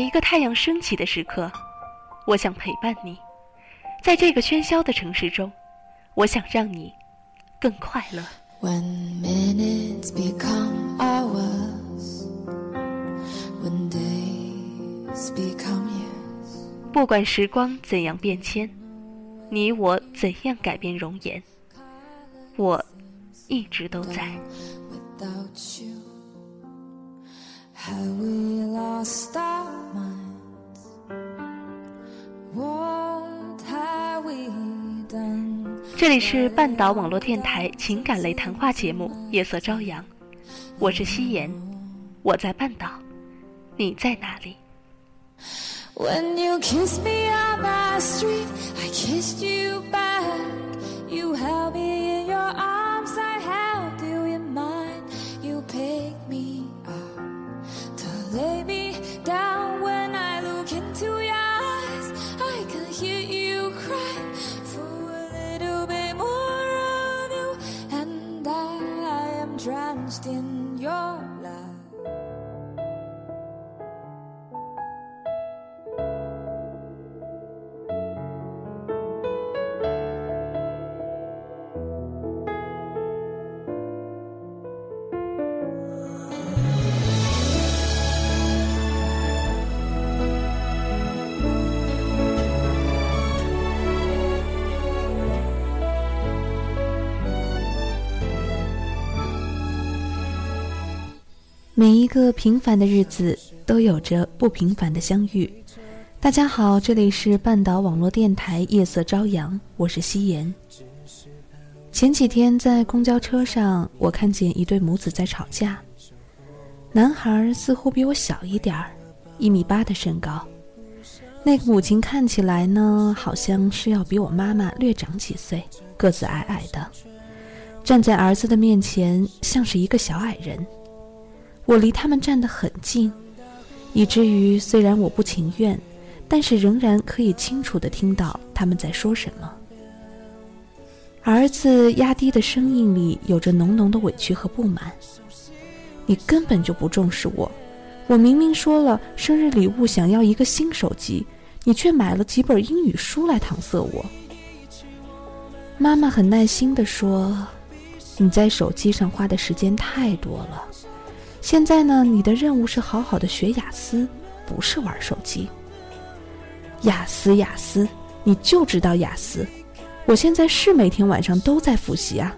每一个太阳升起的时刻，我想陪伴你。在这个喧嚣的城市中，我想让你更快乐。When minutes become hours, when days become years, 不管时光怎样变迁，你我怎样改变容颜，我一直都在。without you, have we lost our minds? What have we done? 这里是半岛网络电台情感类谈话节目《夜色朝阳》，我是夕颜，我在半岛，你在哪里？When you kissed me on the street, I kissed you back. You held me 每一个平凡的日子都有着不平凡的相遇。大家好，这里是半岛网络电台夜色朝阳，我是夕颜。前几天在公交车上，我看见一对母子在吵架。男孩似乎比我小一点儿，一米八的身高。那个母亲看起来呢，好像是要比我妈妈略长几岁，个子矮矮的，站在儿子的面前，像是一个小矮人。我离他们站得很近，以至于虽然我不情愿，但是仍然可以清楚地听到他们在说什么。儿子压低的声音里有着浓浓的委屈和不满。你根本就不重视我，我明明说了生日礼物想要一个新手机，你却买了几本英语书来搪塞我。妈妈很耐心地说：“你在手机上花的时间太多了。”现在呢，你的任务是好好的学雅思，不是玩手机。雅思，雅思，你就知道雅思。我现在是每天晚上都在复习啊。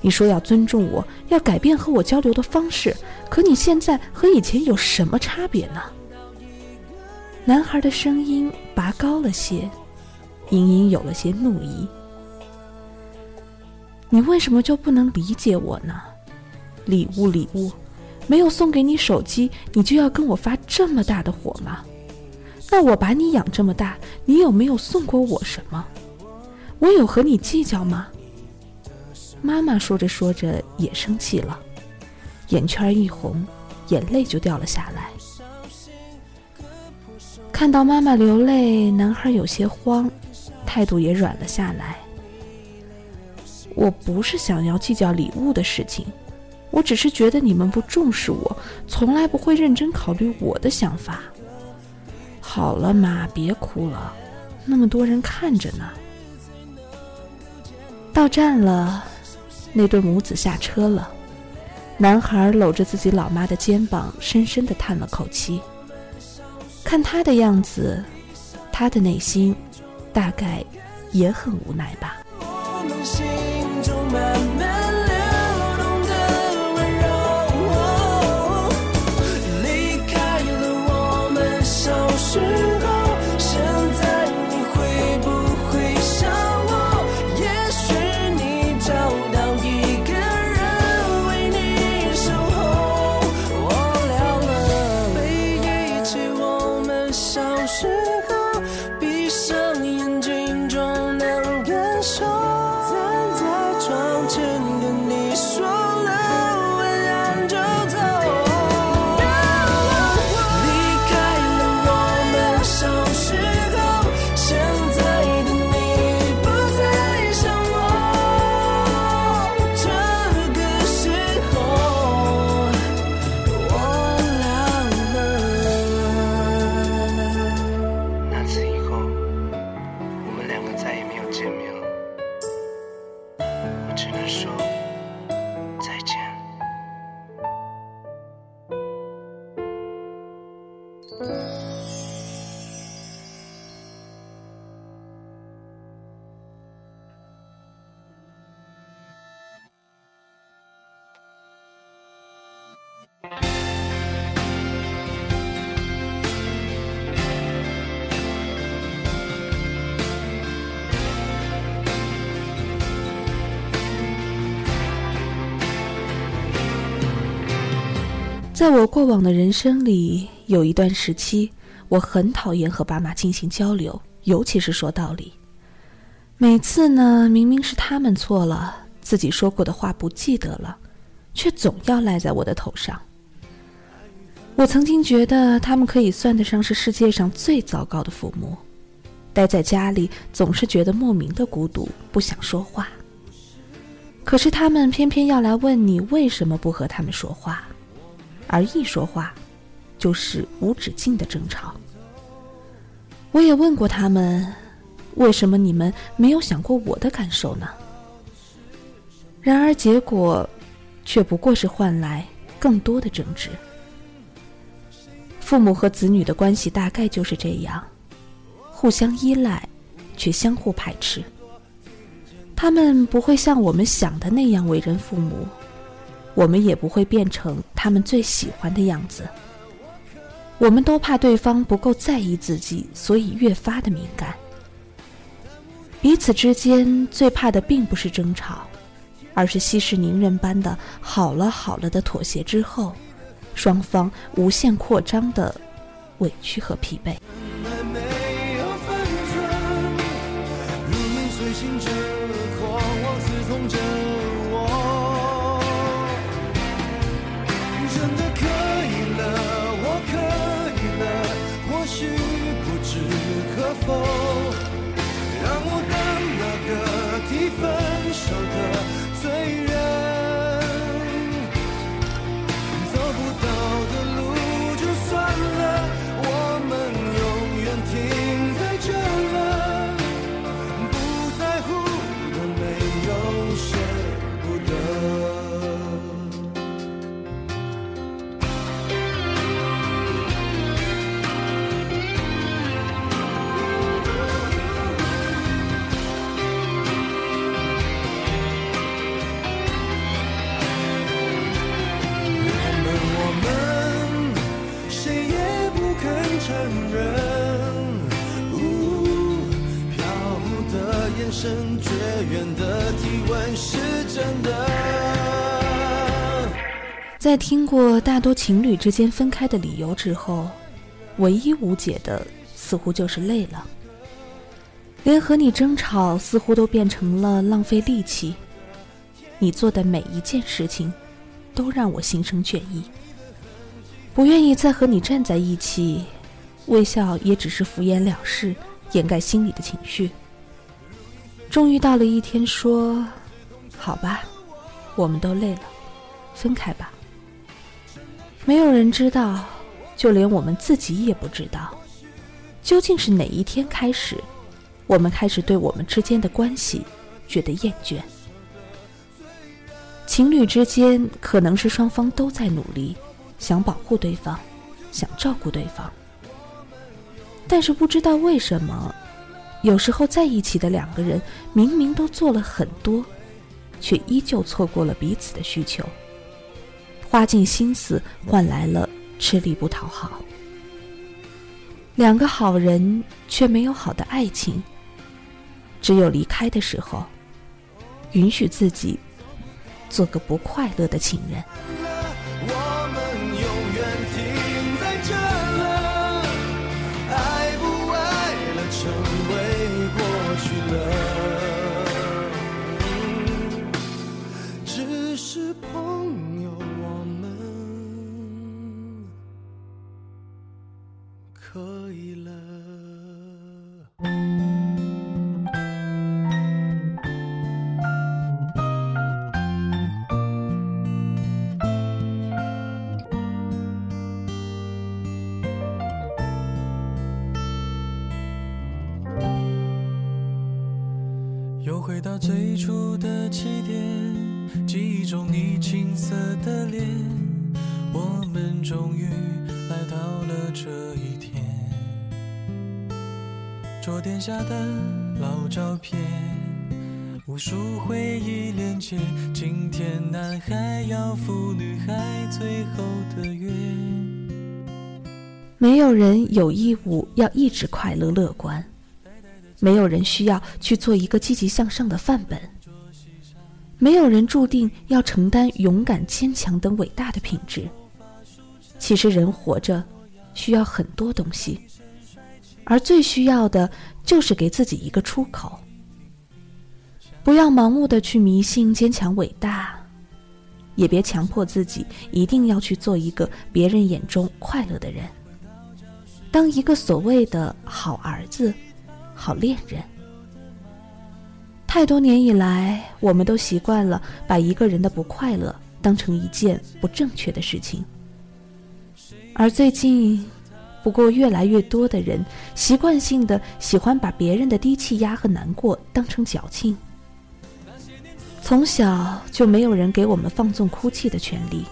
你说要尊重我，要改变和我交流的方式，可你现在和以前有什么差别呢？男孩的声音拔高了些，隐隐有了些怒意。你为什么就不能理解我呢？礼物，礼物。没有送给你手机，你就要跟我发这么大的火吗？那我把你养这么大，你有没有送过我什么？我有和你计较吗？妈妈说着说着也生气了，眼圈一红，眼泪就掉了下来。看到妈妈流泪，男孩有些慌，态度也软了下来。我不是想要计较礼物的事情。我只是觉得你们不重视我，从来不会认真考虑我的想法。好了，妈，别哭了，那么多人看着呢。到站了，那对母子下车了。男孩搂着自己老妈的肩膀，深深的叹了口气。看他的样子，他的内心大概也很无奈吧。我们心中慢慢在我过往的人生里，有一段时期，我很讨厌和爸妈进行交流，尤其是说道理。每次呢，明明是他们错了，自己说过的话不记得了，却总要赖在我的头上。我曾经觉得他们可以算得上是世界上最糟糕的父母，待在家里总是觉得莫名的孤独，不想说话。可是他们偏偏要来问你为什么不和他们说话。而一说话，就是无止境的争吵。我也问过他们，为什么你们没有想过我的感受呢？然而结果，却不过是换来更多的争执。父母和子女的关系大概就是这样，互相依赖，却相互排斥。他们不会像我们想的那样为人父母。我们也不会变成他们最喜欢的样子。我们都怕对方不够在意自己，所以越发的敏感。彼此之间最怕的并不是争吵，而是息事宁人般的好了好了的妥协之后，双方无限扩张的委屈和疲惫。听过大多情侣之间分开的理由之后，唯一无解的似乎就是累了。连和你争吵似乎都变成了浪费力气，你做的每一件事情，都让我心生倦意。不愿意再和你站在一起，微笑也只是敷衍了事，掩盖心里的情绪。终于到了一天，说：“好吧，我们都累了，分开吧。”没有人知道，就连我们自己也不知道，究竟是哪一天开始，我们开始对我们之间的关系觉得厌倦。情侣之间可能是双方都在努力，想保护对方，想照顾对方，但是不知道为什么，有时候在一起的两个人明明都做了很多，却依旧错过了彼此的需求。花尽心思换来了吃力不讨好，两个好人却没有好的爱情。只有离开的时候，允许自己做个不快乐的情人。到最初的起点，记忆中你青涩的脸，我们终于来到了这一天。桌垫下的老照片，无数回忆连接。今天男孩要赴女孩最后的约。没有人有义务要一直快乐乐观，没有人需要去做一个积极向上的范本，没有人注定要承担勇敢、坚强等伟大的品质。其实，人活着需要很多东西。而最需要的，就是给自己一个出口。不要盲目的去迷信坚强伟大，也别强迫自己一定要去做一个别人眼中快乐的人，当一个所谓的好儿子、好恋人。太多年以来，我们都习惯了把一个人的不快乐当成一件不正确的事情，而最近。不过，越来越多的人习惯性的喜欢把别人的低气压和难过当成矫情。从小就没有人给我们放纵哭泣的权利，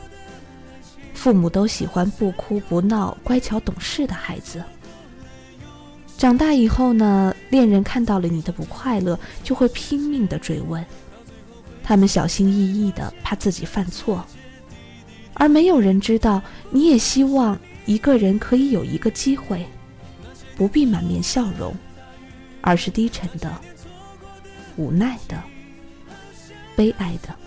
父母都喜欢不哭不闹、乖巧懂事的孩子。长大以后呢，恋人看到了你的不快乐，就会拼命的追问，他们小心翼翼的，怕自己犯错，而没有人知道，你也希望。一个人可以有一个机会，不必满面笑容，而是低沉的、无奈的、悲哀的。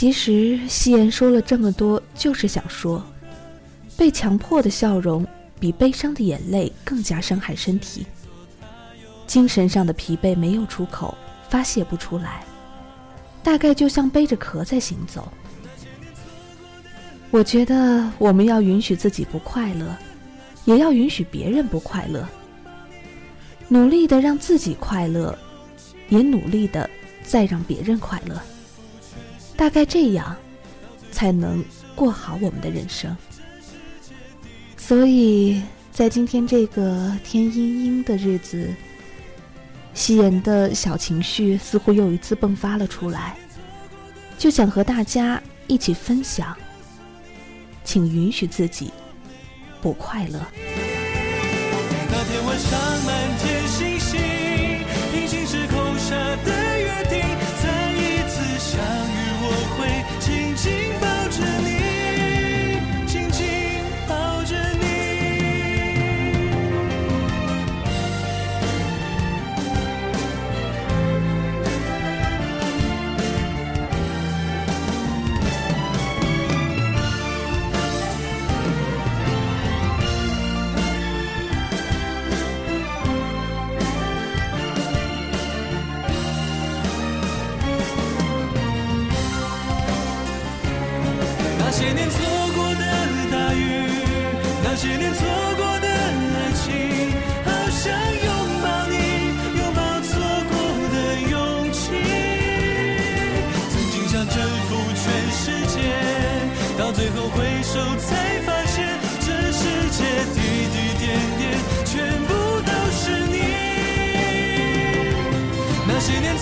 其实，夕颜说了这么多，就是想说，被强迫的笑容比悲伤的眼泪更加伤害身体。精神上的疲惫没有出口，发泄不出来，大概就像背着壳在行走。我觉得我们要允许自己不快乐，也要允许别人不快乐，努力的让自己快乐，也努力的再让别人快乐。大概这样，才能过好我们的人生。所以在今天这个天阴阴的日子，夕颜的小情绪似乎又一次迸发了出来，就想和大家一起分享。请允许自己不快乐。那天晚上满天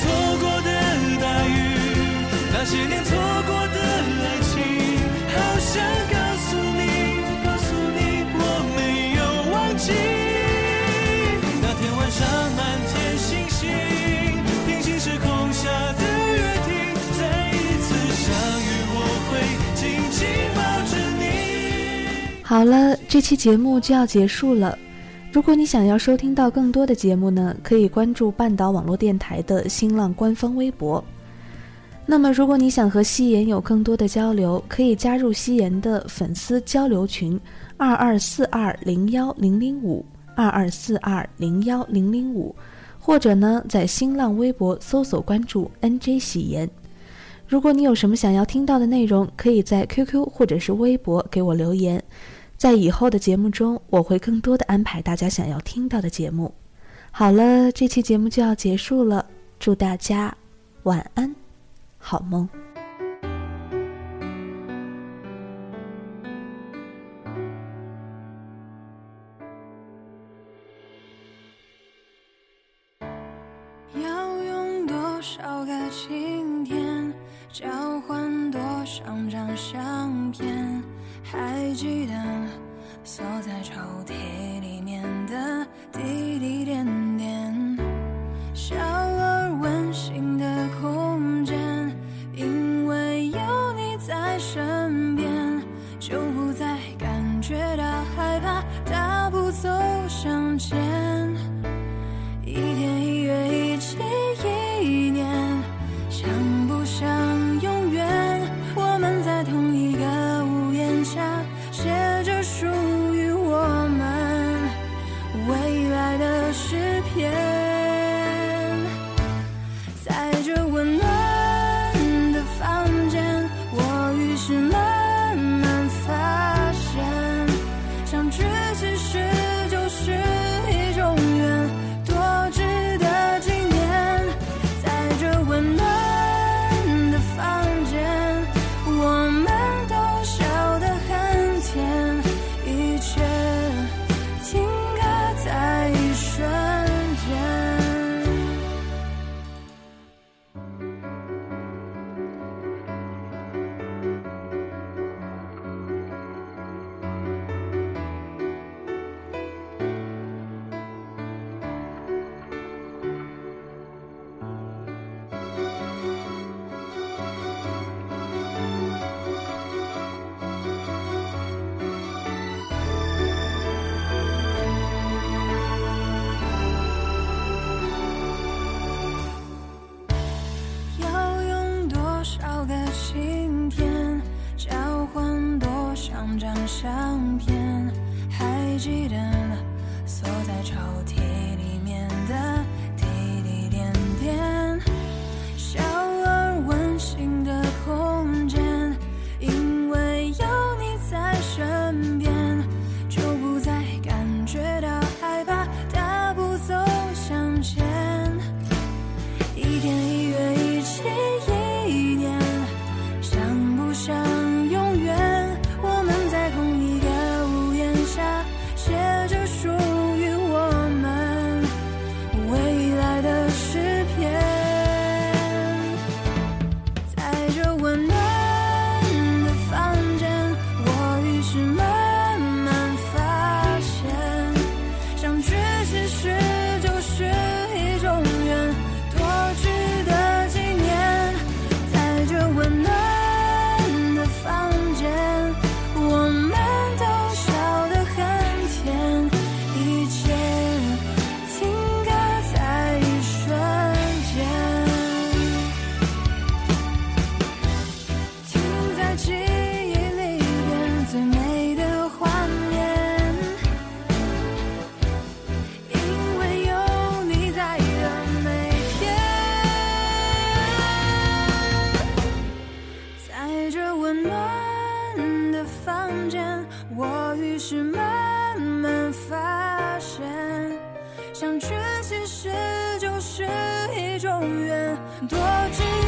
错过的大雨那些年错过的爱情好想告诉你告诉你我没有忘记那天晚上满天星星平行时空下的约定再一次相遇我会紧紧抱着你好了这期节目就要结束了。如果你想要收听到更多的节目呢，可以关注半岛网络电台的新浪官方微博。那么，如果你想和夕颜有更多的交流，可以加入夕颜的粉丝交流群：二二四二零幺零零五二二四二零幺零零五，或者呢，在新浪微博搜索关注 NJ 喜颜。如果你有什么想要听到的内容，可以在 QQ 或者是微博给我留言。在以后的节目中，我会更多的安排大家想要听到的节目。好了，这期节目就要结束了，祝大家晚安，好梦。要用多少个晴天，交换多少张相片？还记得锁在抽屉里面的滴滴点点，在这痴，其实就是一种缘。多知。